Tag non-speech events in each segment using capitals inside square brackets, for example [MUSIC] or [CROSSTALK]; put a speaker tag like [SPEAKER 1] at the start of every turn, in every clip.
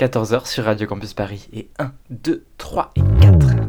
[SPEAKER 1] 14h sur Radio Campus Paris. Et 1, 2, 3 et 4.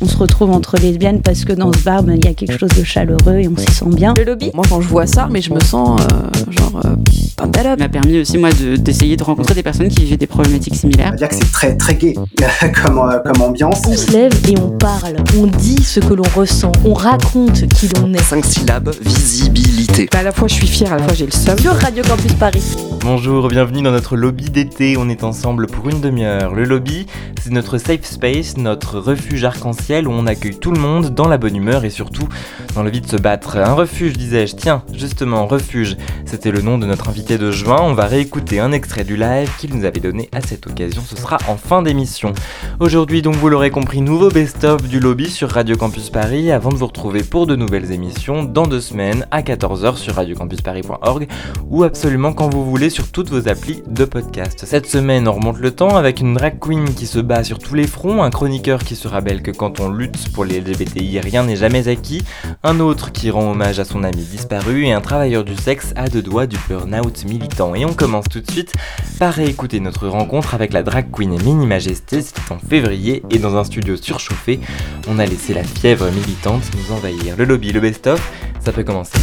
[SPEAKER 2] On se retrouve entre lesbiennes parce que dans ce bar, ben, il y a quelque chose de chaleureux et on s'y sent bien.
[SPEAKER 3] Le lobby
[SPEAKER 4] Moi, quand je vois ça, mais je me sens euh, genre euh,
[SPEAKER 5] Ça m'a permis aussi, moi, de- d'essayer de, rencontrer des personnes qui vivaient des problématiques
[SPEAKER 6] On
[SPEAKER 5] similaires.
[SPEAKER 6] va dire que c'est très très gay [LAUGHS] comme, euh, comme ambiance.
[SPEAKER 2] On se lève et on parle. On dit ce que l'on ressent. On raconte qui l'on est.
[SPEAKER 7] 5 syllabes, visibilité.
[SPEAKER 4] à la fois je suis fière, à la fois j'ai le seum.
[SPEAKER 2] Sur Radio Campus Paris.
[SPEAKER 1] Bonjour, bienvenue dans notre lobby d'été. On est ensemble pour une demi-heure. Le lobby, c'est notre safe space, notre refuge où on accueille tout le monde dans la bonne humeur et surtout dans l'envie de se battre. Un refuge, disais-je. Tiens, justement, refuge. C'était le nom de notre invité de juin. On va réécouter un extrait du live qu'il nous avait donné à cette occasion. Ce sera en fin d'émission. Aujourd'hui, donc, vous l'aurez compris, nouveau best-of du lobby sur Radio Campus Paris avant de vous retrouver pour de nouvelles émissions dans deux semaines à 14h sur radiocampusparis.org ou absolument quand vous voulez sur toutes vos applis de podcast. Cette semaine, on remonte le temps avec une drag queen qui se bat sur tous les fronts, un chroniqueur qui se rappelle que quand on lutte pour les LGBTI, rien n'est jamais acquis, un autre qui rend hommage à son ami disparu et un travailleur du sexe à deux doigts du burn-out militant. Et on commence tout de suite par réécouter notre rencontre avec la drag queen Mini Majesté, c'était en février et dans un studio surchauffé, on a laissé la fièvre militante nous envahir. Le lobby, le best-of, ça peut commencer.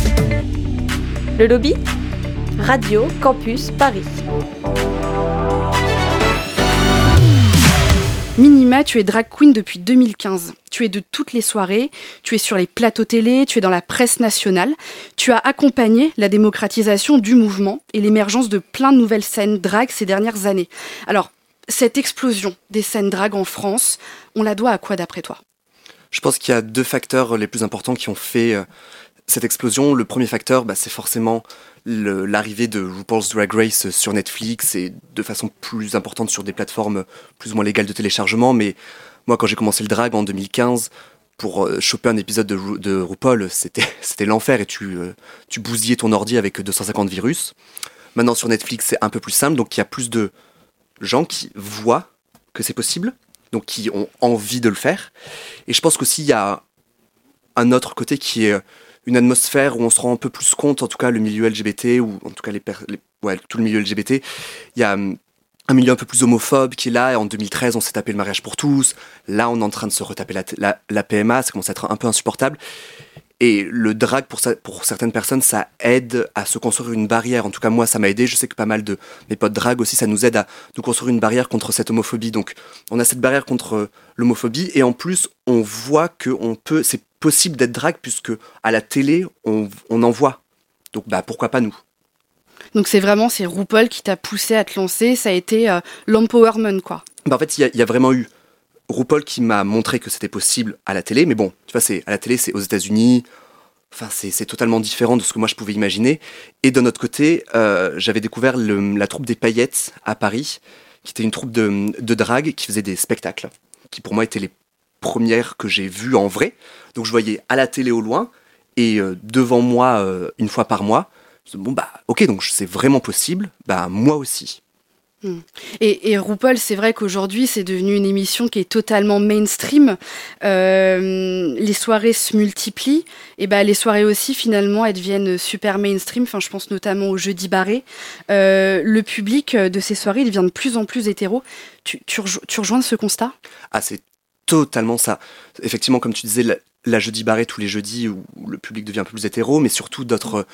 [SPEAKER 3] Le lobby? Radio Campus Paris.
[SPEAKER 8] Minima, tu es drag queen depuis 2015. Tu es de toutes les soirées, tu es sur les plateaux télé, tu es dans la presse nationale. Tu as accompagné la démocratisation du mouvement et l'émergence de plein de nouvelles scènes drag ces dernières années. Alors, cette explosion des scènes drag en France, on la doit à quoi d'après toi?
[SPEAKER 7] Je pense qu'il y a deux facteurs les plus importants qui ont fait euh, cette explosion. Le premier facteur, bah, c'est forcément l'arrivée de RuPaul's Drag Race sur Netflix et de façon plus importante sur des plateformes plus ou moins légales de téléchargement. Mais moi, quand j'ai commencé le drag en 2015, pour euh, choper un épisode de, Ru- de RuPaul, c'était [LAUGHS] l'enfer et tu, euh, tu bousillais ton ordi avec 250 virus. Maintenant, sur Netflix, c'est un peu plus simple, donc il y a plus de gens qui voient que c'est possible, donc qui ont envie de le faire. Et je pense qu'aussi, il y a un autre côté qui est une atmosphère où on se rend un peu plus compte, en tout cas le milieu LGBT, ou en tout cas les, les- ouais, tout le milieu LGBT. Il y a hum, un milieu un peu plus homophobe qui est là. En 2013, on s'est tapé le mariage pour tous. Là, on est en train de se retaper la, la, la PMA. Ça commence à être un peu insupportable. Et le drag, pour, ça- pour certaines personnes, ça aide à se construire une barrière. En tout cas, moi, ça m'a aidé. Je sais que pas mal de mes potes drag aussi, ça nous aide à nous construire une barrière contre cette homophobie. Donc, on a cette barrière contre euh, l'homophobie. Et en plus, on voit que on peut, c'est possible d'être drag puisque à la télé, on, on en voit. Donc, bah, pourquoi pas nous?
[SPEAKER 8] Donc c'est vraiment c'est RuPaul qui t'a poussé à te lancer, ça a été euh, l'empowerment quoi.
[SPEAKER 7] Bah, en fait, il y, a- il y a vraiment eu RuPaul qui m'a montré que c'était possible à la télé, mais bon, tu vois, c'est à la télé, c'est aux États-Unis. Enfin, c'est c'est totalement différent de ce que moi je pouvais imaginer. Et d'un autre côté, euh, j'avais découvert le- la troupe des paillettes à Paris, qui était une troupe de, de drague qui faisait des spectacles, qui pour moi étaient les premières que j'ai vues en vrai. Donc je voyais à la télé au loin et euh, devant moi euh, une fois par mois. Je me dis, Bon bah ok, donc c'est vraiment possible. Bah moi aussi.
[SPEAKER 8] Et, et RuPaul, c'est vrai qu'aujourd'hui, c'est devenu une émission qui est totalement mainstream. Euh, les soirées se multiplient. Et ben, les soirées aussi, finalement, elles deviennent super mainstream. Enfin, je pense notamment au jeudi barré. Euh, le public de ces soirées, il devient de plus en plus hétéro. Tu, tu, rejo- tu rejoins ce constat?
[SPEAKER 7] Ah, c'est totalement ça. Effectivement, comme tu disais, la, jeudi barré tous les jeudis où le public devient un peu plus hétéro, mais surtout d'autres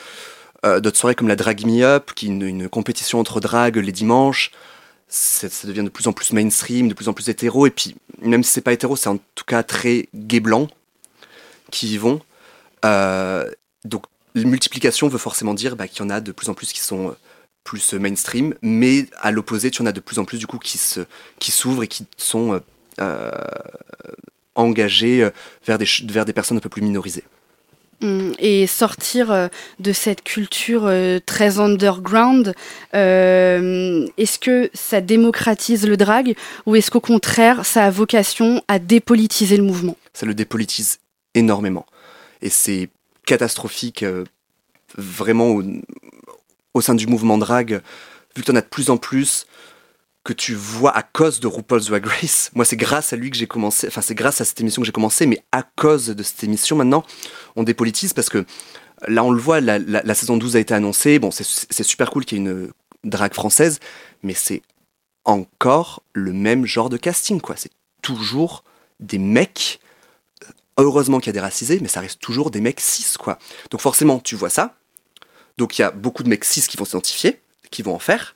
[SPEAKER 7] euh, d'autres soirées comme la Drag Me Up, qui est une, compétition entre dragues les dimanches. Ça devient de plus en plus mainstream, de plus en plus hétéro. Et puis, même si c'est pas hétéro, c'est en tout cas très gay blanc qui y vont. Euh, donc, multiplication veut forcément dire bah, qu'il y en a de plus en plus qui sont euh, plus euh, mainstream, mais à l'opposé, tu en as de plus en plus du coup qui se qui s'ouvrent et qui sont euh, engagés euh, vers des, vers des personnes un peu plus minorisées.
[SPEAKER 8] Hum, Et sortir euh, de cette culture très underground, euh, est-ce que ça démocratise le drag ou est-ce qu'au contraire, ça a vocation à dépolitiser le mouvement?
[SPEAKER 7] Ça le dépolitise énormément. Et c'est catastrophique euh, vraiment au, au sein du mouvement drag, vu que tu en as de plus en plus que tu vois à cause de RuPaul's Drag Race. [LAUGHS] Moi, c'est grâce à lui que j'ai commencé, enfin, c'est grâce à cette émission que j'ai commencé, mais à cause de cette émission, maintenant, on dépolitise parce que là, on le voit, la, la- saison 12 a été annoncée. Bon, c'est super cool qu'il y ait une drague française, mais c'est encore le même genre de casting, quoi. C'est toujours des mecs. Heureusement qu'il y a des racisés, mais ça reste toujours des mecs cis, quoi. Donc forcément, tu vois ça. Donc il y a beaucoup de mecs cis qui vont s'identifier, qui vont en faire.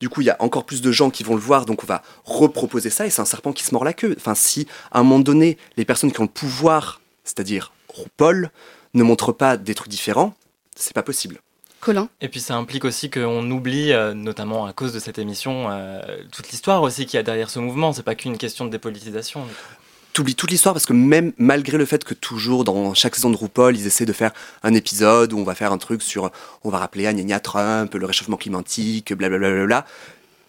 [SPEAKER 7] Du coup, il y a encore plus de gens qui vont le voir, donc on va reproposer ça, et c'est un serpent qui se mord la queue. Enfin, si à un moment donné, les personnes qui ont le pouvoir, c'est-à-dire Paul, ne montrent pas des trucs différents, c'est pas possible.
[SPEAKER 8] Colin?
[SPEAKER 1] Et puis ça implique aussi qu'on oublie, euh, notamment à cause de cette émission, euh, toute l'histoire aussi qu'il y a derrière ce mouvement. C'est pas qu'une question de dépolitisation.
[SPEAKER 7] T'oublies toute l'histoire parce que même malgré le fait que toujours dans chaque saison de RuPaul, ils essaient de faire un épisode où on va faire un truc sur, on va rappeler Agnagna Trump, le réchauffement climatique, blablabla.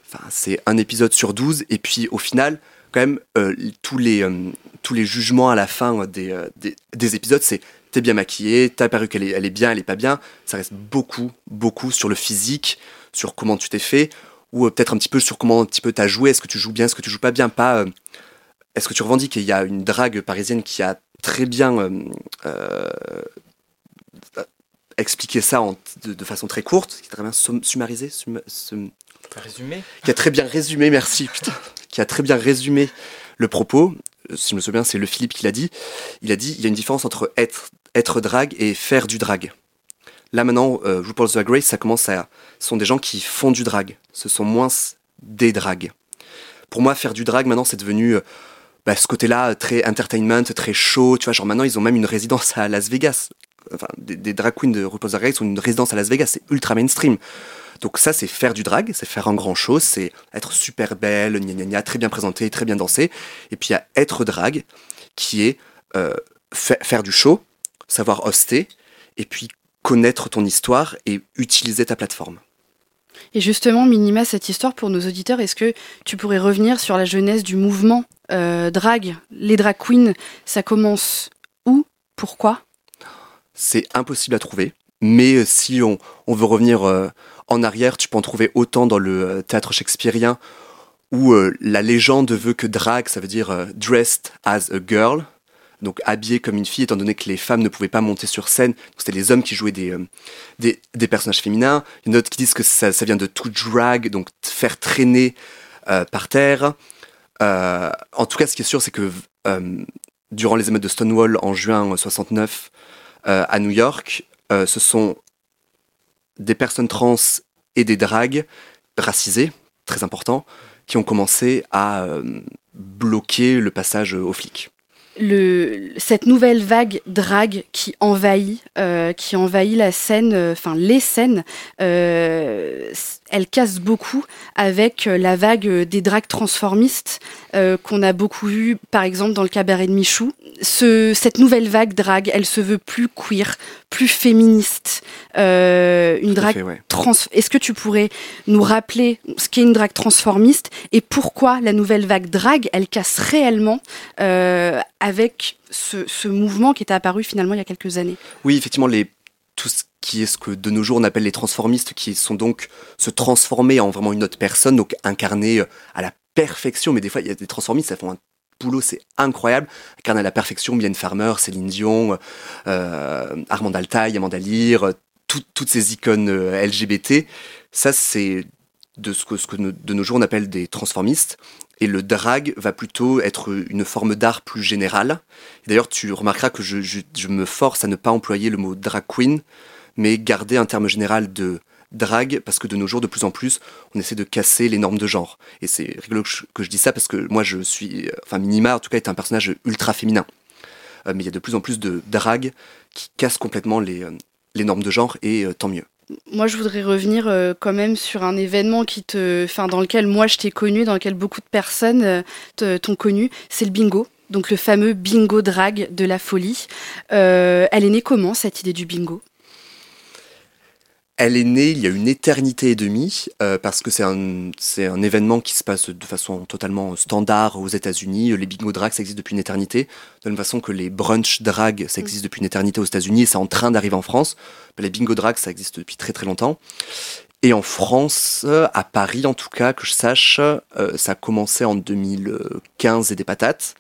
[SPEAKER 7] Enfin, c'est un épisode sur 12 et puis au final, quand même, euh, tous, les, tous les jugements à la fin des, des, des épisodes, c'est t'es bien maquillée, ta perruque elle est, elle est bien, elle est pas bien. Ça reste beaucoup, beaucoup sur le physique, sur comment tu t'es fait, ou euh, peut-être un petit peu sur comment un petit peu t'as joué, est-ce que tu joues bien, est-ce que tu joues pas bien, pas. Euh, est-ce que tu revendiques Il y a une drague parisienne qui a très bien euh, expliqué ça de, façon très courte, qui a très bien summarisé,
[SPEAKER 1] résumé,
[SPEAKER 7] qui a très bien résumé, merci, putain, qui a très bien résumé le propos si je me souviens, c'est le Philippe qui l'a dit. Il a dit il y a une différence entre être, être drague et faire du drag. Là maintenant, euh, RuPaul's Drag Race, ça commence à. Ce sont des gens qui font du drag. Ce sont moins des drags. Pour moi, faire du drag maintenant, c'est devenu euh, bah, ce côté-là très entertainment, très chaud. Tu vois, genre maintenant, ils ont même une résidence à Las Vegas. Enfin, des, drag queens de RuPaul's Drag Race ont une résidence à Las Vegas. C'est ultra mainstream. Donc ça, c'est faire du drag, c'est faire un grand chose, c'est être super belle, gna gna gna, très bien présentée, très bien dansée. Et puis il y a être drag, qui est euh, faire du show, savoir hoster, et puis connaître ton histoire et utiliser ta plateforme.
[SPEAKER 8] Et justement, Minima, cette histoire pour nos auditeurs, est-ce que tu pourrais revenir sur la jeunesse du mouvement? Euh, drag Les drag queens, ça commence où? Pourquoi?
[SPEAKER 7] C'est impossible à trouver. Mais euh, si on, veut revenir en arrière, tu peux en trouver autant dans le euh, théâtre shakespearien où euh, la légende veut que drag, ça veut dire euh, dressed as a girl, donc habillé comme une fille, étant donné que les femmes ne pouvaient pas monter sur scène. C'était les hommes qui jouaient des, des, personnages féminins. Il y en a d'autres qui disent que ça, vient de to drag, donc faire traîner par terre. En tout cas, ce qui est sûr, c'est que durant les émeutes de Stonewall en juin 69 à New York, ce sont des personnes trans et des dragues racisées, très important, qui ont commencé à euh, bloquer le passage aux flics.
[SPEAKER 8] Cette nouvelle vague drague qui envahit, euh, qui envahit la scène, euh, enfin les scènes, elle casse beaucoup avec la vague des dragues transformistes qu'on a beaucoup vu, par exemple dans le cabaret de Michou. Ce, cette nouvelle vague drague, elle se veut plus queer, plus féministe, euh, une drague trans. Est-ce que tu pourrais nous rappeler ce qu'est une drague transformiste et pourquoi la nouvelle vague drague, elle casse réellement euh, avec ce, mouvement qui est apparu finalement il y a quelques années?
[SPEAKER 7] Oui, effectivement, les, tout ce qui est ce que de nos jours on appelle les transformistes, qui sont donc se transformer en vraiment une autre personne, donc incarner euh, à la perfection, mais des fois il y a des transformistes, ça font un boulot, c'est incroyable. Incarner à la perfection, Mylène Farmer, Céline Dion, euh, Armand Altaï, Amanda Lear, toutes ces icônes euh, LGBT, ça c'est de ce que, de nos jours on appelle des transformistes. Et le drag va plutôt être une forme d'art plus générale. D'ailleurs, tu remarqueras que je, me force à ne pas employer le mot drag queen, mais garder un terme général de drag, parce que de nos jours, de plus en plus, on essaie de casser les normes de genre. Et c'est rigolo que je, dis ça, parce que moi, je suis... Enfin, Minima, en tout cas, est un personnage ultra féminin. Euh, mais il y a de plus en plus de drag qui cassent complètement les, euh, les normes de genre et euh, tant mieux.
[SPEAKER 8] Moi, je voudrais revenir euh, quand même sur un événement qui te, enfin, dans lequel moi je t'ai connu, dans lequel beaucoup de personnes euh, t'ont connu. C'est le bingo, donc le fameux bingo drag de la folie. elle est née comment cette idée du bingo?
[SPEAKER 7] Elle est née il y a une éternité et demie, euh, parce que c'est un, c'est un événement qui se passe de façon totalement standard aux États-Unis. Les bingo drag, ça existe depuis une éternité. De la même façon que les brunch drag, ça existe depuis une éternité aux États-Unis et c'est en train d'arriver en France. Les bingo drag, ça existe depuis très très longtemps. Et en France, à Paris en tout cas, que je sache, euh, ça a commencé en 2015 et des patates.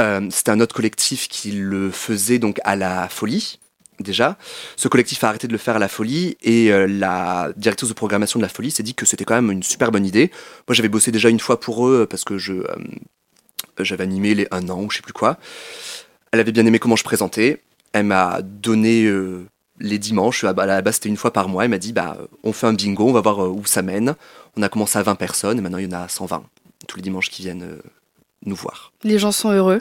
[SPEAKER 7] Euh, c'était un autre collectif qui le faisait donc à la folie, déjà. Ce collectif a arrêté de le faire à la folie et euh, la directrice de programmation de la folie s'est dit que c'était quand même une super bonne idée. Moi j'avais bossé déjà une fois pour eux parce que je euh, j'avais animé les un an ou je sais plus quoi. Elle avait bien aimé comment je présentais. Elle m'a donné euh, les dimanches, à la base c'était une fois par mois, elle m'a dit bah on fait un bingo, on va voir où ça mène. On a commencé à 20 personnes et maintenant il y en a 120 tous les dimanches qui viennent nous voir.
[SPEAKER 8] Les gens sont heureux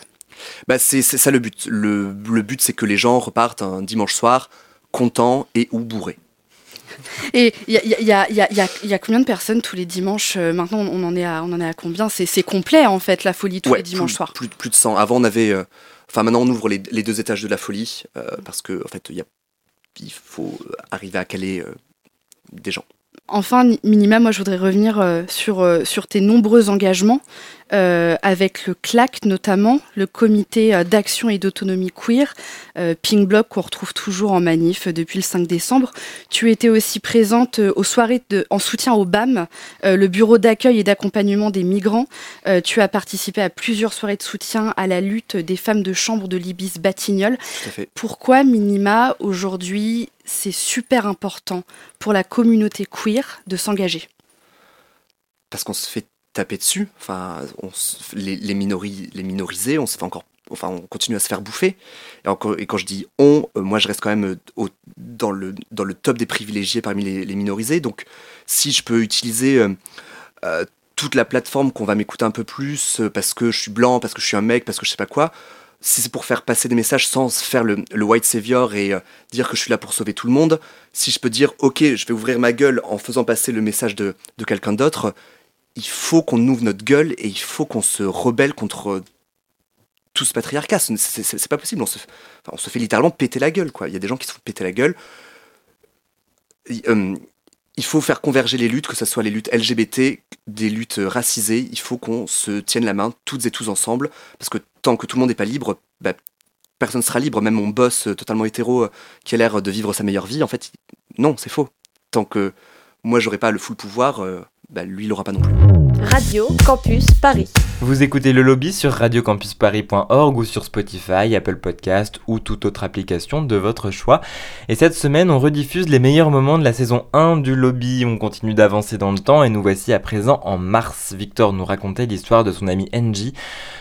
[SPEAKER 7] bah, c'est ça le but. Le, le but, c'est que les gens repartent un dimanche soir contents et ou bourrés.
[SPEAKER 8] Et il y a, y, y, y a, combien de personnes tous les dimanches Maintenant, on en est à, on en est à combien? C'est complet, en fait, la folie tous les dimanches soirs
[SPEAKER 7] plus, plus, de 100. Avant, on avait... Euh, enfin, maintenant, on ouvre les, les, deux étages de la folie, euh, parce que en fait, il faut arriver à caler euh, des gens.
[SPEAKER 8] Enfin, Minima, moi je voudrais revenir euh, sur, euh, sur tes nombreux engagements euh, avec le CLAC notamment, le comité d'action et d'autonomie queer, Pink Block qu'on retrouve toujours en manif depuis le 5 décembre. Tu étais aussi présente aux soirées de, en soutien au BAM, le bureau d'accueil et d'accompagnement des migrants. tu as participé à plusieurs soirées de soutien à la lutte des femmes de chambre de l'Ibis Batignolles. Pourquoi Minima aujourd'hui c'est super important pour la communauté queer de s'engager
[SPEAKER 7] Parce qu'on se fait taper dessus, enfin, les, minorisés, on se fait encore enfin on continue à se faire bouffer. Et, quand je dis on, euh, moi je reste quand même euh, au, dans, le, dans le top des privilégiés parmi les, minorisés. Donc si je peux utiliser euh, toute la plateforme qu'on va m'écouter un peu plus parce que je suis blanc, parce que je suis un mec, parce que je sais pas quoi, si c'est pour faire passer des messages sans faire le, white savior et euh, dire que je suis là pour sauver tout le monde, si je peux dire ok, je vais ouvrir ma gueule en faisant passer le message de, quelqu'un d'autre, il faut qu'on ouvre notre gueule et il faut qu'on se rebelle contre tout ce patriarcat. C'est pas possible. On se, fait littéralement péter la gueule. Il y a des gens qui se font péter la gueule. Euh, il faut faire converger les luttes, que ce soit les luttes LGBT, des luttes racisées. Il faut qu'on se tienne la main toutes et tous ensemble, parce que tant que tout le monde n'est pas libre, bah, personne ne sera libre. Même mon boss euh, totalement hétéro euh, qui a l'air de vivre sa meilleure vie, en fait, non, c'est faux. Tant que moi, j'aurai pas le full pouvoir, euh, bah, lui, il l'aura pas non plus.
[SPEAKER 3] Radio Campus Paris.
[SPEAKER 1] Vous écoutez le lobby sur radiocampusparis.org ou sur Spotify, Apple Podcast ou toute autre application de votre choix. Et cette semaine, on rediffuse les meilleurs moments de la saison 1 du lobby. On continue d'avancer dans le temps et nous voici à présent en mars. Victor nous racontait l'histoire de son ami NG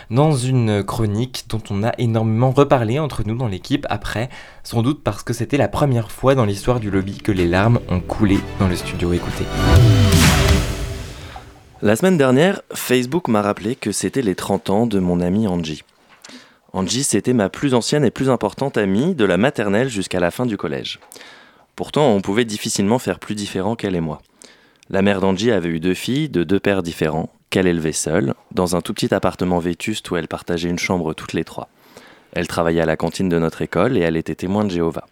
[SPEAKER 1] dans une chronique dont on a énormément reparlé entre nous dans l'équipe après, sans doute parce que c'était la première fois dans l'histoire du lobby que les larmes ont coulé dans le studio. Écoutez.
[SPEAKER 9] La semaine dernière, Facebook m'a rappelé que c'était les 30 ans de mon amie Angie. Angie, c'était ma plus ancienne et plus importante amie de la maternelle jusqu'à la fin du collège. Pourtant, on pouvait difficilement faire plus différent qu'elle et moi. La mère d'Angie avait eu deux filles de deux pères différents, qu'elle élevait seule, dans un tout petit appartement vétuste où elle partageait une chambre toutes les trois. Elle travaillait à la cantine de notre école et elle était témoin de Jéhovah.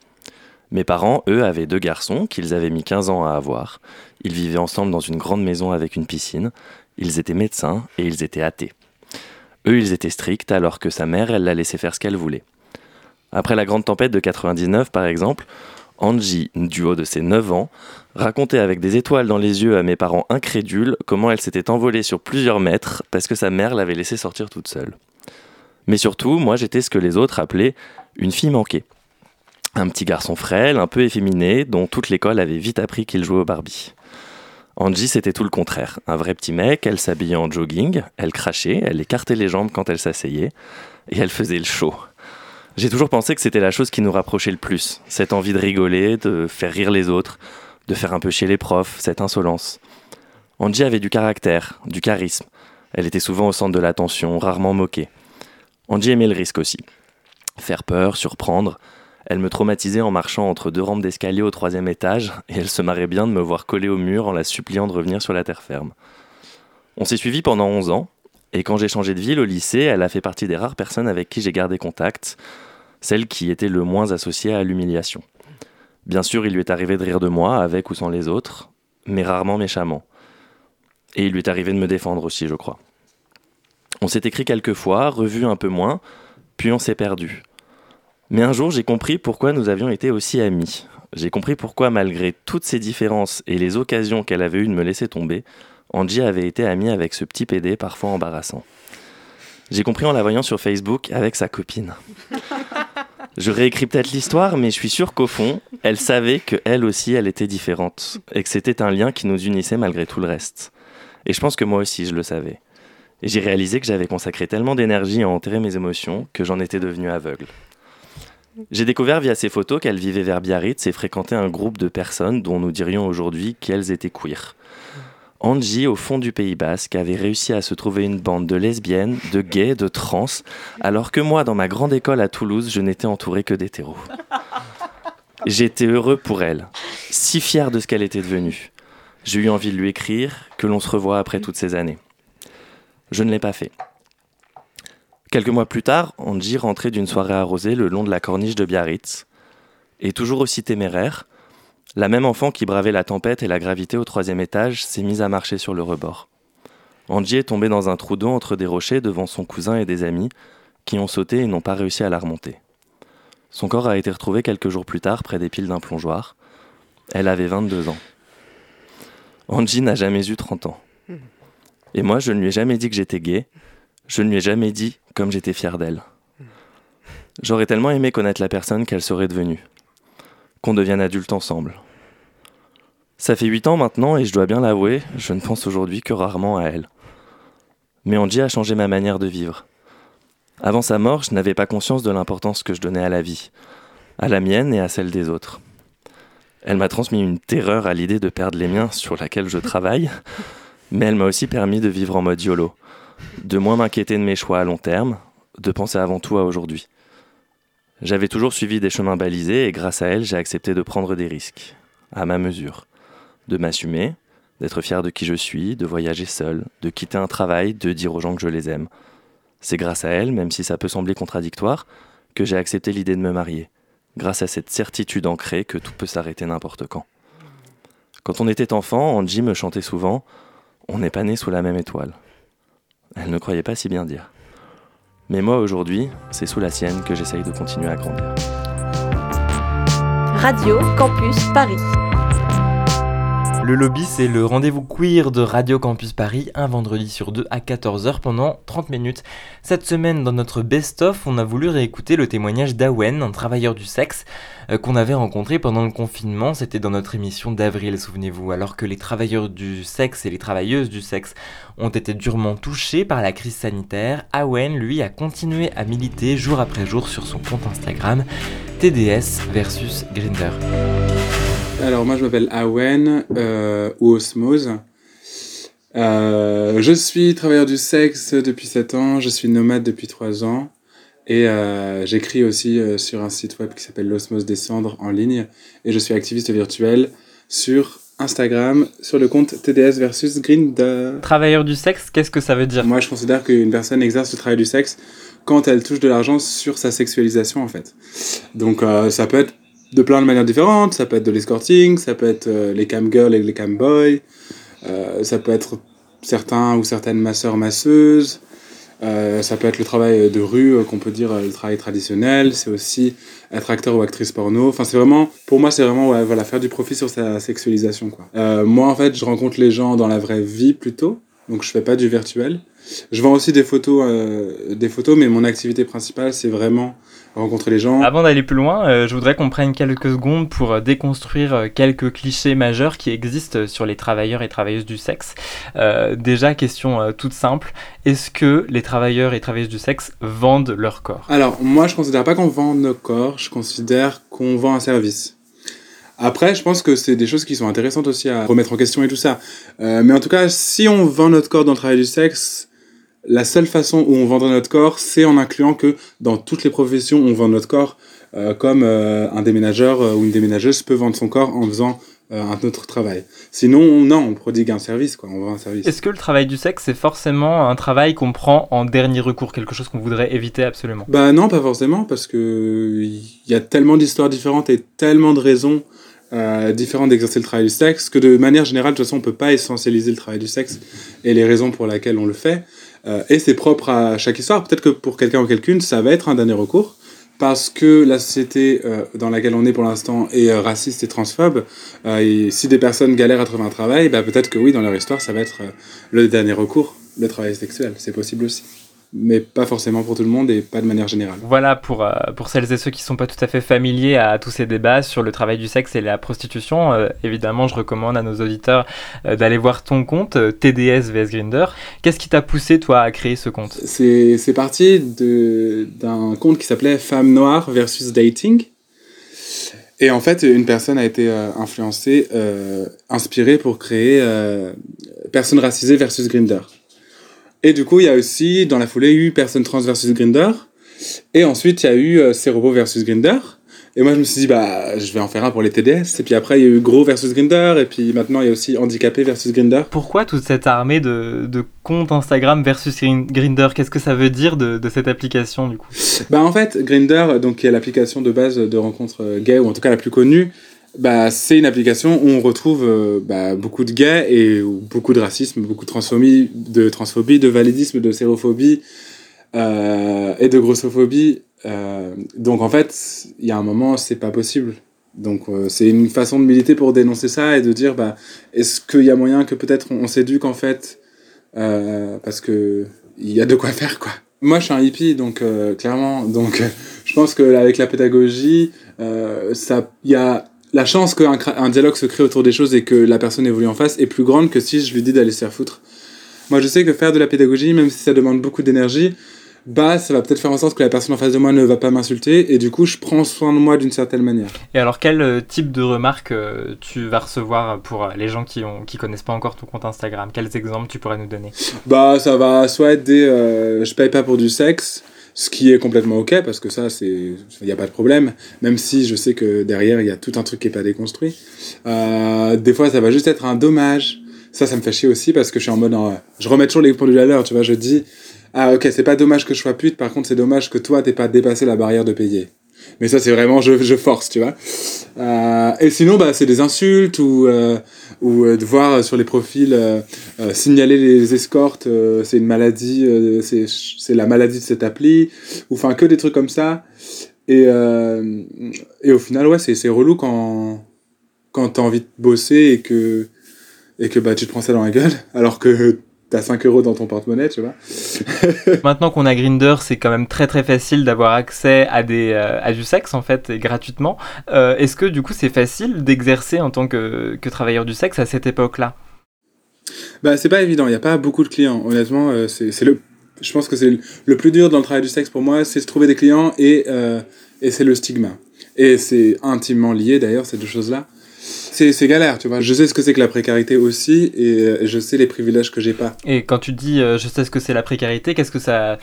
[SPEAKER 9] Mes parents, eux, avaient deux garçons qu'ils avaient mis 15 ans à avoir. Ils vivaient ensemble dans une grande maison avec une piscine. Ils étaient médecins et ils étaient athées. Eux, ils étaient stricts alors que sa mère, elle la laissait faire ce qu'elle voulait. Après la grande tempête de 99, par exemple, Angie, du haut de ses 9 ans, racontait avec des étoiles dans les yeux à mes parents incrédules comment elle s'était envolée sur plusieurs mètres parce que sa mère l'avait laissée sortir toute seule. Mais surtout, moi j'étais ce que les autres appelaient une fille manquée. Un petit garçon frêle, un peu efféminé, dont toute l'école avait vite appris qu'il jouait au Barbie. Angie, c'était tout le contraire. Un vrai petit mec, elle s'habillait en jogging, elle crachait, elle écartait les jambes quand elle s'asseyait, et elle faisait le show. J'ai toujours pensé que c'était la chose qui nous rapprochait le plus, cette envie de rigoler, de faire rire les autres, de faire un peu chier les profs, cette insolence. Angie avait du caractère, du charisme. Elle était souvent au centre de l'attention, rarement moquée. Angie aimait le risque aussi. Faire peur, surprendre, elle me traumatisait en marchant entre deux rampes d'escalier au troisième étage, et elle se marrait bien de me voir coller au mur en la suppliant de revenir sur la terre ferme. On s'est suivis pendant 11 ans, et quand j'ai changé de ville au lycée, elle a fait partie des rares personnes avec qui j'ai gardé contact, celle qui était le moins associée à l'humiliation. Bien sûr, il lui est arrivé de rire de moi, avec ou sans les autres, mais rarement méchamment. Et il lui est arrivé de me défendre aussi, je crois. On s'est écrit quelques fois, revu un peu moins, puis on s'est perdu. Mais un jour, j'ai compris pourquoi nous avions été aussi amis. J'ai compris pourquoi, malgré toutes ces différences et les occasions qu'elle avait eues de me laisser tomber, Angie avait été amie avec ce petit PD parfois embarrassant. J'ai compris en la voyant sur Facebook avec sa copine. [LAUGHS] Je réécris peut-être l'histoire, mais je suis sûr qu'au fond, elle savait que elle aussi, elle était différente et que c'était un lien qui nous unissait malgré tout le reste. Et je pense que moi aussi, je le savais. Et j'ai réalisé que j'avais consacré tellement d'énergie à enterrer mes émotions que j'en étais devenu aveugle. J'ai découvert via ces photos qu'elle vivait vers Biarritz et fréquentait un groupe de personnes dont nous dirions aujourd'hui qu'elles étaient queer. Angie, au fond du Pays Basque, avait réussi à se trouver une bande de lesbiennes, de gays, de trans, alors que moi, dans ma grande école à Toulouse, je n'étais entouré que d'hétéros. J'étais heureux pour elle, si fier de ce qu'elle était devenue. J'ai eu envie de lui écrire, que l'on se revoie après toutes ces années. Je ne l'ai pas fait. Quelques mois plus tard, Angie rentrait d'une soirée arrosée le long de la corniche de Biarritz. Et toujours aussi téméraire, la même enfant qui bravait la tempête et la gravité au troisième étage s'est mise à marcher sur le rebord. Angie est tombée dans un trou d'eau entre des rochers devant son cousin et des amis qui ont sauté et n'ont pas réussi à la remonter. Son corps a été retrouvé quelques jours plus tard près des piles d'un plongeoir. Elle avait 22 ans. Angie n'a jamais eu 30 ans. Et moi, je ne lui ai jamais dit que j'étais gay. Je ne lui ai jamais dit comme j'étais fier d'elle. J'aurais tellement aimé connaître la personne qu'elle serait devenue. Qu'on devienne adulte ensemble. Ça fait huit ans maintenant et je dois bien l'avouer, je ne pense aujourd'hui que rarement à elle. Mais Angie a changé ma manière de vivre. Avant sa mort, je n'avais pas conscience de l'importance que je donnais à la vie, à la mienne et à celle des autres. Elle m'a transmis une terreur à l'idée de perdre les miens sur laquelle je travaille, mais elle m'a aussi permis de vivre en mode YOLO, de moins m'inquiéter de mes choix à long terme, de penser avant tout à aujourd'hui. J'avais toujours suivi des chemins balisés et grâce à elle, j'ai accepté de prendre des risques, à ma mesure, de m'assumer, d'être fier de qui je suis, de voyager seul, de quitter un travail, de dire aux gens que je les aime. C'est grâce à elle, même si ça peut sembler contradictoire, que j'ai accepté l'idée de me marier, grâce à cette certitude ancrée que tout peut s'arrêter n'importe quand. Quand on était enfant, Angie me chantait souvent On n'est pas né sous la même étoile. Elle ne croyait pas si bien dire. Mais moi aujourd'hui, c'est sous la sienne que j'essaye de continuer à grandir.
[SPEAKER 3] Radio Campus Paris.
[SPEAKER 1] Le lobby, c'est le rendez-vous queer de Radio Campus Paris, un vendredi sur deux à 14h pendant 30 minutes. Cette semaine, dans notre best-of, on a voulu réécouter le témoignage d'Awen, un travailleur du sexe, euh, qu'on avait rencontré pendant le confinement. C'était dans notre émission d'avril, souvenez-vous. Alors que les travailleurs du sexe et les travailleuses du sexe ont été durement touchés par la crise sanitaire, Awen, lui, a continué à militer jour après jour sur son compte Instagram TDS versus Grinder.
[SPEAKER 10] Alors moi je m'appelle Awen euh, ou Osmose. Euh, je suis travailleur du sexe depuis 7 ans, je suis nomade depuis 3 ans et euh, j'écris aussi sur un site web qui s'appelle l'Osmose des cendres en ligne et je suis activiste virtuel sur Instagram sur le compte TDS versus Grindr.
[SPEAKER 1] Travailleur du sexe, qu'est-ce que ça veut dire?
[SPEAKER 10] Moi je considère qu'une personne exerce le travail du sexe quand elle touche de l'argent sur sa sexualisation en fait. Donc euh, ça peut être de plein de manières différentes. Ça peut être de l'escorting, ça peut être euh, les cam girls et les cam boys, euh, ça peut être certains ou certaines masseurs masseuses, euh, ça peut être le travail de rue euh, qu'on peut dire euh, le travail traditionnel. C'est aussi être acteur ou actrice porno. Enfin, c'est vraiment, pour moi, c'est vraiment ouais, voilà, faire du profit sur sa sexualisation. Quoi. Moi, en fait, je rencontre les gens dans la vraie vie plutôt. Donc, je fais pas du virtuel. Je vends aussi des photos, des photos, mais mon activité principale, c'est vraiment rencontrer les gens.
[SPEAKER 1] Avant d'aller plus loin, euh, je voudrais qu'on prenne quelques secondes pour euh, déconstruire euh, quelques clichés majeurs qui existent sur les travailleurs et travailleuses du sexe. Euh, déjà, question toute simple, est-ce que les travailleurs et travailleuses du sexe vendent leur corps?
[SPEAKER 10] Alors, moi, je considère pas qu'on vend nos corps, je considère qu'on vend un service. Après, je pense que c'est des choses qui sont intéressantes aussi à remettre en question et tout ça. Euh, mais en tout cas, si on vend notre corps dans le travail du sexe, la seule façon où on vendrait notre corps, c'est en incluant que dans toutes les professions, on vend notre corps, euh, comme euh, un déménageur euh, ou une déménageuse peut vendre son corps en faisant un autre travail. Sinon, on- non, on prodigue un service, quoi. On vend un service.
[SPEAKER 1] Est-ce que le travail du sexe, c'est forcément un travail qu'on prend en dernier recours, quelque chose qu'on voudrait éviter absolument?
[SPEAKER 10] Bah non, pas forcément, parce que il y a tellement d'histoires différentes et tellement de raisons euh, différentes d'exercer le travail du sexe que de manière générale, de toute façon, on peut pas essentialiser le travail du sexe et les raisons pour lesquelles on le fait. Euh, et c'est propre à chaque histoire. Peut-être que pour quelqu'un ou quelqu'une, ça va être un dernier recours. Parce que la société euh, dans laquelle on est pour l'instant est euh, raciste et transphobe, et si des personnes galèrent à trouver un travail, bah peut-être que oui, dans leur histoire, ça va être le dernier recours, le travail sexuel. C'est possible aussi. Mais pas forcément pour tout le monde et pas de manière générale.
[SPEAKER 1] Voilà, pour, euh, pour celles et ceux qui ne sont pas tout à fait familiers à tous ces débats sur le travail du sexe et la prostitution, euh, évidemment, je recommande à nos auditeurs euh, d'aller voir ton compte, TDS vs Grinder. Qu'est-ce qui t'a poussé, toi, à créer ce compte?
[SPEAKER 10] C'est parti d'un compte qui s'appelait Femmes noires versus Dating. Et en fait, une personne a été influencée, inspirée pour créer Personnes racisées versus Grinder. Et du coup, il y a aussi, dans la foulée, eu Personne Trans versus Grinder. Et ensuite, il y a eu euh, Cerobo versus Grinder. Et moi, je me suis dit, bah, je vais en faire un pour les TDS. Et puis après, il y a eu Gros versus Grinder. Et puis maintenant, il y a aussi Handicapé versus Grinder.
[SPEAKER 1] Pourquoi toute cette armée de, de comptes Instagram versus Grinder Qu'est-ce que ça veut dire de, de, cette application, du coup?
[SPEAKER 10] Bah, en fait, Grinder, donc, qui est l'application de base de rencontres euh, gays, ou en tout cas la plus connue, bah, c'est une application où on retrouve euh, bah, beaucoup de gays et beaucoup de racisme, beaucoup de transphobie, de, transphobie, de validisme, de sérophobie euh, et de grossophobie. Euh, donc en fait, il y a un moment, c'est pas possible. Donc c'est une façon de militer pour dénoncer ça et de dire bah, est-ce qu'il y a moyen que peut-être on, s'éduque en fait parce que il y a de quoi faire quoi. Moi je suis un hippie donc clairement donc [LAUGHS] je pense que avec la pédagogie ça il y a la chance qu'un un dialogue se crée autour des choses et que la personne évolue en face est plus grande que si je lui dis d'aller se faire foutre. Moi, je sais que faire de la pédagogie, même si ça demande beaucoup d'énergie, bah, ça va peut-être faire en sorte que la personne en face de moi ne va pas m'insulter et du coup, je prends soin de moi d'une certaine manière.
[SPEAKER 1] Et alors, quel euh, type de remarques euh, tu vas recevoir pour euh, les gens qui ont qui connaissent pas encore ton compte Instagram? Quels exemples tu pourrais nous donner?
[SPEAKER 10] Bah, ça va soit être des je paye pas pour du sexe, ce qui est complètement ok parce que ça c'est il n'y a pas de problème même si je sais que derrière il y a tout un truc qui est pas déconstruit. Euh, des fois ça va juste être un dommage. Ça ça me fait chier aussi parce que je suis en mode je remets toujours les pendules à l'heure tu vois je dis ah ok c'est pas dommage que je sois pute par contre c'est dommage que toi t'aies pas dépassé la barrière de payer mais ça c'est vraiment je, je force tu vois euh, et sinon bah c'est des insultes ou euh, ou euh, de voir sur les profils signaler les escortes, c'est une maladie, c'est la maladie de cette appli, ou enfin que des trucs comme ça. Et, et au final, ouais, c'est relou quand, quand t'as envie de bosser et que, et que bah, tu te prends ça dans la gueule, [LAUGHS] alors que t'as 5 euros dans ton porte-monnaie, tu vois. [LAUGHS]
[SPEAKER 1] Maintenant qu'on a Grinder, c'est quand même très très facile d'avoir accès à, des, euh, à du sexe en fait, et gratuitement. Euh, est-ce que du coup c'est facile d'exercer en tant que, que, travailleur du sexe à cette époque-là?
[SPEAKER 10] Bah c'est pas évident, il n'y a pas beaucoup de clients. Honnêtement, euh, c'est le... je pense que c'est le plus dur dans le travail du sexe pour moi, c'est de trouver des clients et, et c'est le stigma. Et c'est intimement lié d'ailleurs ces deux choses-là c'est galère, tu vois. Je sais ce que c'est que la précarité aussi et je sais les privilèges que j'ai pas.
[SPEAKER 1] Et quand tu dis euh, je sais ce que c'est la précarité, qu'est-ce que ça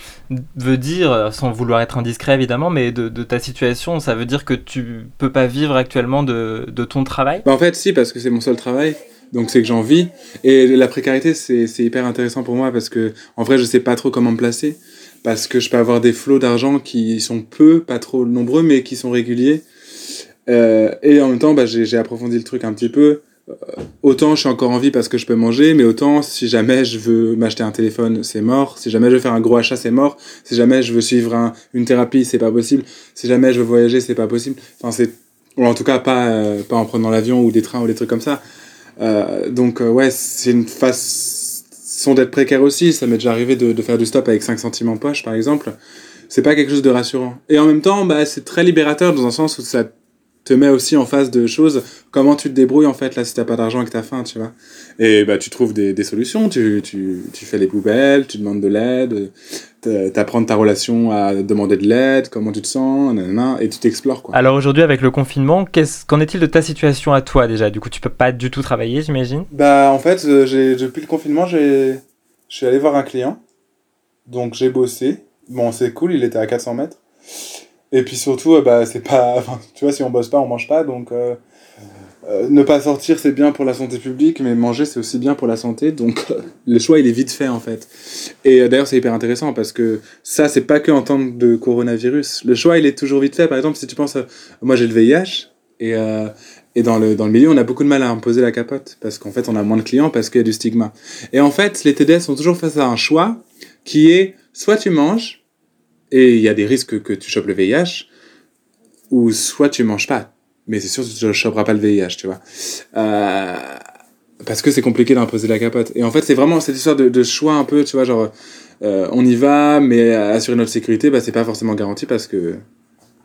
[SPEAKER 1] veut dire, euh, sans vouloir être indiscret évidemment, mais de, ta situation, ça veut dire que tu peux pas vivre actuellement de, ton travail?
[SPEAKER 10] Bah En fait, si, parce que c'est mon seul travail. Donc c'est que j'en vis. Et la précarité, c'est hyper intéressant pour moi parce que en vrai, je sais pas trop comment me placer. Parce que je peux avoir des flots d'argent qui sont peu, pas trop nombreux, mais qui sont réguliers. Euh, et en même temps, bah, j'ai approfondi le truc un petit peu. Euh, autant je suis encore en vie parce que je peux manger, mais autant si jamais je veux m'acheter un téléphone, c'est mort. Si jamais je veux faire un gros achat, c'est mort. Si jamais je veux suivre un, une thérapie, c'est pas possible. Si jamais je veux voyager, c'est pas possible. Enfin, c'est ou en tout cas pas euh, pas en prenant l'avion ou des trains ou des trucs comme ça. Donc ouais, c'est une façon d'être précaire aussi. Ça m'est déjà arrivé de, de, faire du stop avec 5 centimes en poche, par exemple. C'est pas quelque chose de rassurant. Et en même temps, bah, c'est très libérateur dans un sens où ça te met aussi en face de choses. Comment tu te débrouilles en fait là si t'as pas d'argent et que t'as faim, tu vois? Et bah tu trouves des, des solutions, tu, tu, tu, fais les poubelles, tu demandes de l'aide, t'apprends ta relation à demander de l'aide, comment tu te sens, nanana, et tu t'explores quoi.
[SPEAKER 1] Alors aujourd'hui avec le confinement, qu'en est-il de ta situation à toi déjà? Du coup tu peux pas du tout travailler j'imagine?
[SPEAKER 10] Bah en fait euh, j'ai depuis le confinement j'ai je suis allé voir un client, donc j'ai bossé. Bon c'est cool, il était à 400 mètres. Et puis surtout, euh, bah, c'est pas. [LAUGHS] tu vois, si on bosse pas, on mange pas. Donc, euh, euh, ne pas sortir, c'est bien pour la santé publique, mais manger, c'est aussi bien pour la santé. Donc, [LAUGHS] le choix, il est vite fait, en fait. Et d'ailleurs, c'est hyper intéressant parce que ça, c'est pas que en temps de coronavirus. Le choix, il est toujours vite fait. Par exemple, si tu penses. moi, j'ai le VIH. Et, et dans, le, dans le milieu, on a beaucoup de mal à imposer la capote. Parce qu'en fait, on a moins de clients parce qu'il y a du stigma. Et en fait, les TDS sont toujours face à un choix qui est soit tu manges et il y a des risques que tu chopes le VIH, ou soit tu manges pas, mais c'est sûr que tu ne choperas pas le VIH, tu vois. Euh, parce que c'est compliqué d'imposer la capote. Et en fait, c'est vraiment cette histoire de, de, choix un peu, tu vois, genre, euh, on y va, mais assurer notre sécurité, bah, c'est pas forcément garanti parce que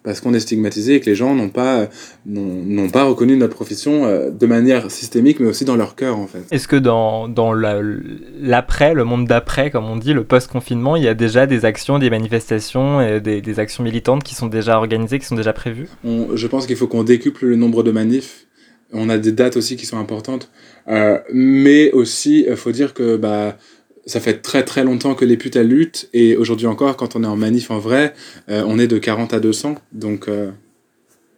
[SPEAKER 10] parce qu'on est stigmatisé et que les gens n'ont pas, n'ont pas reconnu notre profession euh, de manière systémique, mais aussi dans leur cœur, en fait.
[SPEAKER 1] Est-ce que dans, dans l'après, le monde d'après, comme on dit, le post-confinement, il y a déjà des actions, des manifestations, et des, des, actions militantes qui sont déjà organisées, qui sont déjà prévues?
[SPEAKER 10] Je pense qu'il faut qu'on décuple le nombre de manifs. On a des dates aussi qui sont importantes. Euh, mais aussi, il faut dire que bah, ça fait très très longtemps que les putes elles luttent. Et aujourd'hui encore quand on est en manif en vrai euh, on est de 40 à 200 donc euh,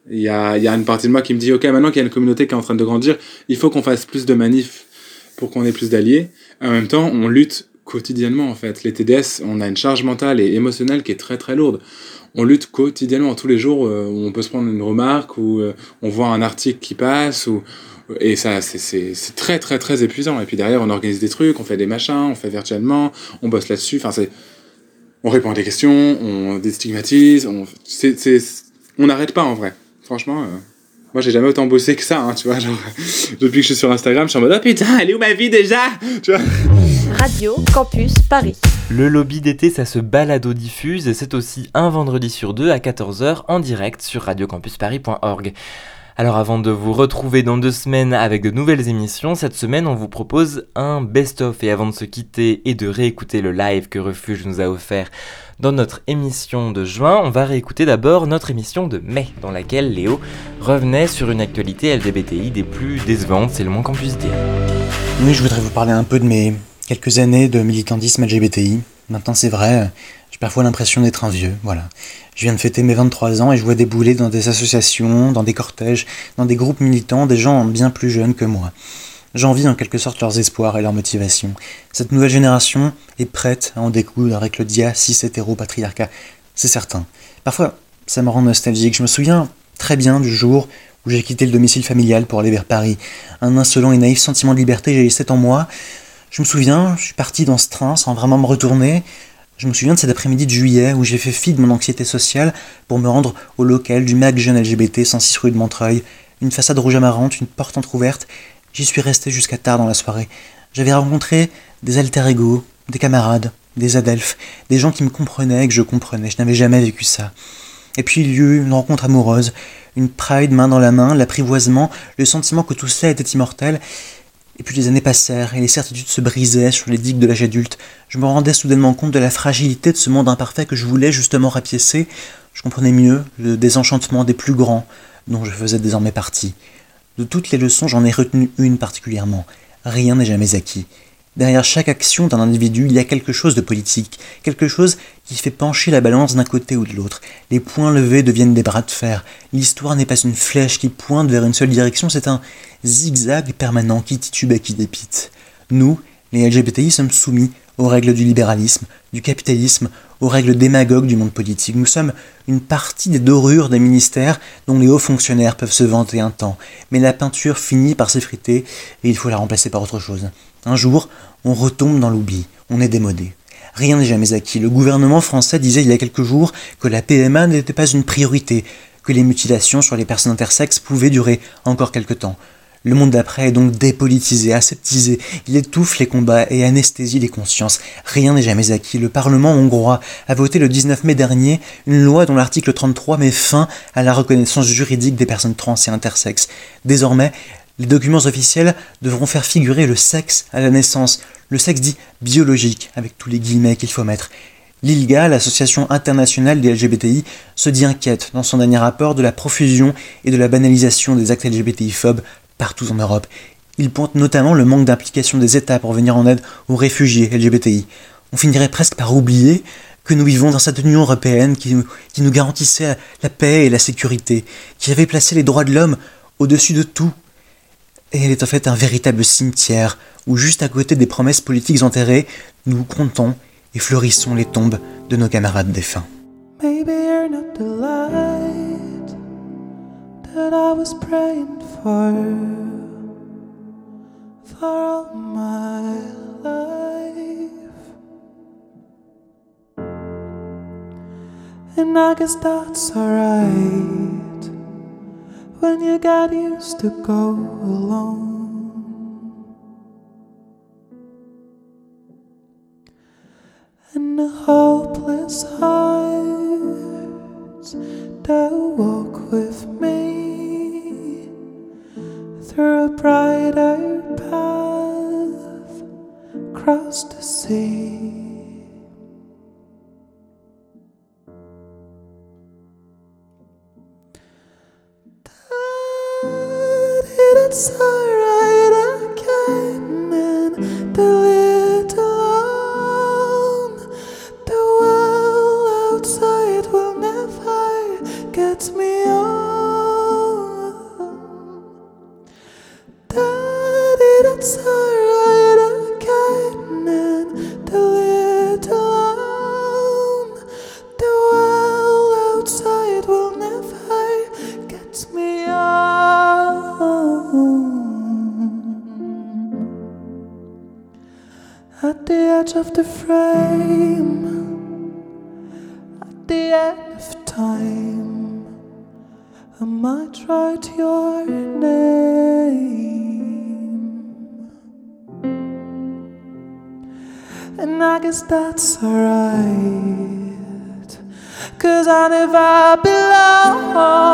[SPEAKER 10] il y, a, y, a, une partie de moi qui me dit ok maintenant qu'il y a une communauté qui est en train de grandir il faut qu'on fasse plus de manifs pour qu'on ait plus d'alliés. En même temps on lutte quotidiennement en fait. Les TDS on a une charge mentale et émotionnelle qui est très très lourde. On lutte quotidiennement tous les jours euh, on peut se prendre une remarque ou on voit un article qui passe ou et ça, c'est très, très, très épuisant. Et puis derrière, on organise des trucs, on fait des machins, on fait virtuellement, on bosse là-dessus. Enfin, c'est. On répond à des questions, on déstigmatise, on. On n'arrête pas en vrai. Franchement. Euh, moi, j'ai jamais autant bossé que ça, hein, tu vois. Genre, [LAUGHS] depuis que je suis sur Instagram, je suis en mode Oh putain, elle est où ma vie déjà? Tu vois?
[SPEAKER 3] Radio Campus Paris.
[SPEAKER 1] Le lobby d'été, ça se balado-diffuse et c'est aussi un vendredi sur deux à 14h en direct sur radiocampusparis.org. Alors avant de vous retrouver dans deux semaines avec de nouvelles émissions, cette semaine on vous propose un best-of et avant de se quitter et de réécouter le live que Refuge nous a offert dans notre émission de juin, on va réécouter d'abord notre émission de mai dans laquelle Léo revenait sur une actualité LGBTI des plus décevantes, c'est le moins qu'on puisse dire.
[SPEAKER 11] Oui, je voudrais vous parler un peu de mes quelques années de militantisme LGBTI. Maintenant c'est vrai, j'ai parfois l'impression d'être un vieux, voilà. Je viens de fêter mes 23 ans et je vois débouler dans des associations, dans des cortèges, dans des groupes militants, des gens bien plus jeunes que moi. J'envie en quelque sorte leurs espoirs et leurs motivations. Cette nouvelle génération est prête à en découdre avec le dia cis hétéro patriarcat, c'est certain. Parfois, ça me rend nostalgique. Je me souviens très bien du jour où j'ai quitté le domicile familial pour aller vers Paris. Un insolent et naïf sentiment de liberté j'ai laissé en moi. Je me souviens, je suis parti dans ce train sans vraiment me retourner. Je me souviens de cet après-midi de juillet où j'ai fait fi de mon anxiété sociale pour me rendre au local du MAC Jeune LGBT 106 rue de Montreuil. Une façade rouge amarante, une porte entr'ouverte. J'y suis resté jusqu'à tard dans la soirée. J'avais rencontré des alter ego, des camarades, des adelphes, des gens qui me comprenaient et que je comprenais. Je n'avais jamais vécu ça. Et puis il y eut une rencontre amoureuse, une pride main dans la main, l'apprivoisement, le sentiment que tout ça était immortel, et puis les années passèrent, et les certitudes se brisaient sur les digues de l'âge adulte. Je me rendais soudainement compte de la fragilité de ce monde imparfait que je voulais justement rapiécer. Je comprenais mieux le désenchantement des plus grands, dont je faisais désormais partie. De toutes les leçons, j'en ai retenu une particulièrement. Rien n'est jamais acquis. Derrière chaque action d'un individu, il y a quelque chose de politique, quelque chose qui fait pencher la balance d'un côté ou de l'autre. Les points levés deviennent des bras de fer. L'histoire n'est pas une flèche qui pointe vers une seule direction, c'est un zigzag permanent qui titube et qui dépite. Nous, les LGBTI, sommes soumis aux règles du libéralisme, du capitalisme, aux règles démagogues du monde politique. Nous sommes une partie des dorures des ministères dont les hauts fonctionnaires peuvent se vanter un temps. Mais la peinture finit par s'effriter et il faut la remplacer par autre chose. Un jour, on retombe dans l'oubli, on est démodé. Rien n'est jamais acquis. Le gouvernement français disait il y a quelques jours que la PMA n'était pas une priorité, que les mutilations sur les personnes intersexes pouvaient durer encore quelque temps. Le monde d'après est donc dépolitisé, aseptisé, il étouffe les combats et anesthésie les consciences. Rien n'est jamais acquis. Le Parlement hongrois a voté le 19 mai dernier une loi dont l'article 33 met fin à la reconnaissance juridique des personnes trans et intersexes. Désormais, les documents officiels devront faire figurer le sexe à la naissance, le sexe dit biologique, avec tous les guillemets qu'il faut mettre. L'ILGA, l'association internationale des LGBTI, se dit inquiète dans son dernier rapport de la profusion et de la banalisation des actes LGBTI-phobes partout en Europe. Il pointe notamment le manque d'implication des États pour venir en aide aux réfugiés LGBTI. On finirait presque par oublier que nous vivons dans cette Union européenne qui nous, qui nous garantissait la paix et la sécurité, qui avait placé les droits de l'homme au-dessus de tout, et elle est en fait un véritable cimetière où juste à côté des promesses politiques enterrées, nous comptons et fleurissons les tombes de nos camarades défunts. Maybe you're not the light that I was praying for for all my life. And I guess that's alright. when you got used to go alone.
[SPEAKER 12] And a hopeless heart. The frame, at the end of time, I might write your name. And I guess that's alright. Cause I never belong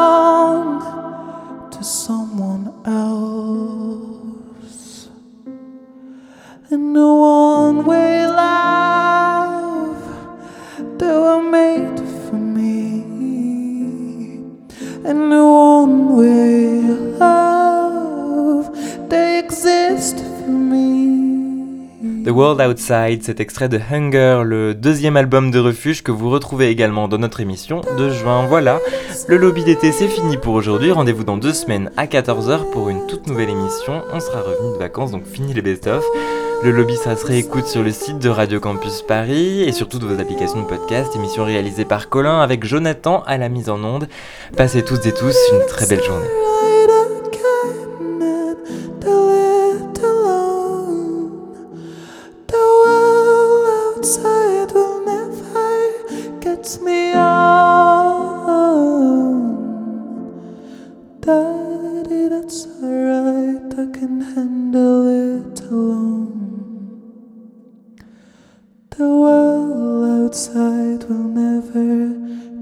[SPEAKER 1] Outside, cet extrait de Hunger, le deuxième album de Refuge que vous retrouvez également dans notre émission de juin. Voilà, le lobby d'été c'est fini pour aujourd'hui. Rendez-vous dans deux semaines à 14h pour une toute nouvelle émission. On sera revenu de vacances, donc fini les best-of. Le lobby, ça se réécoute sur le site de Radio Campus Paris et sur toutes vos applications de podcast. Émission réalisée par Colin avec Jonathan à la mise en onde. Passez tous et tous une très belle journée.
[SPEAKER 12] outside will never get me out. Daddy, that's alright, I can handle it alone. The world outside will never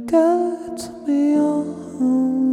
[SPEAKER 12] get me out.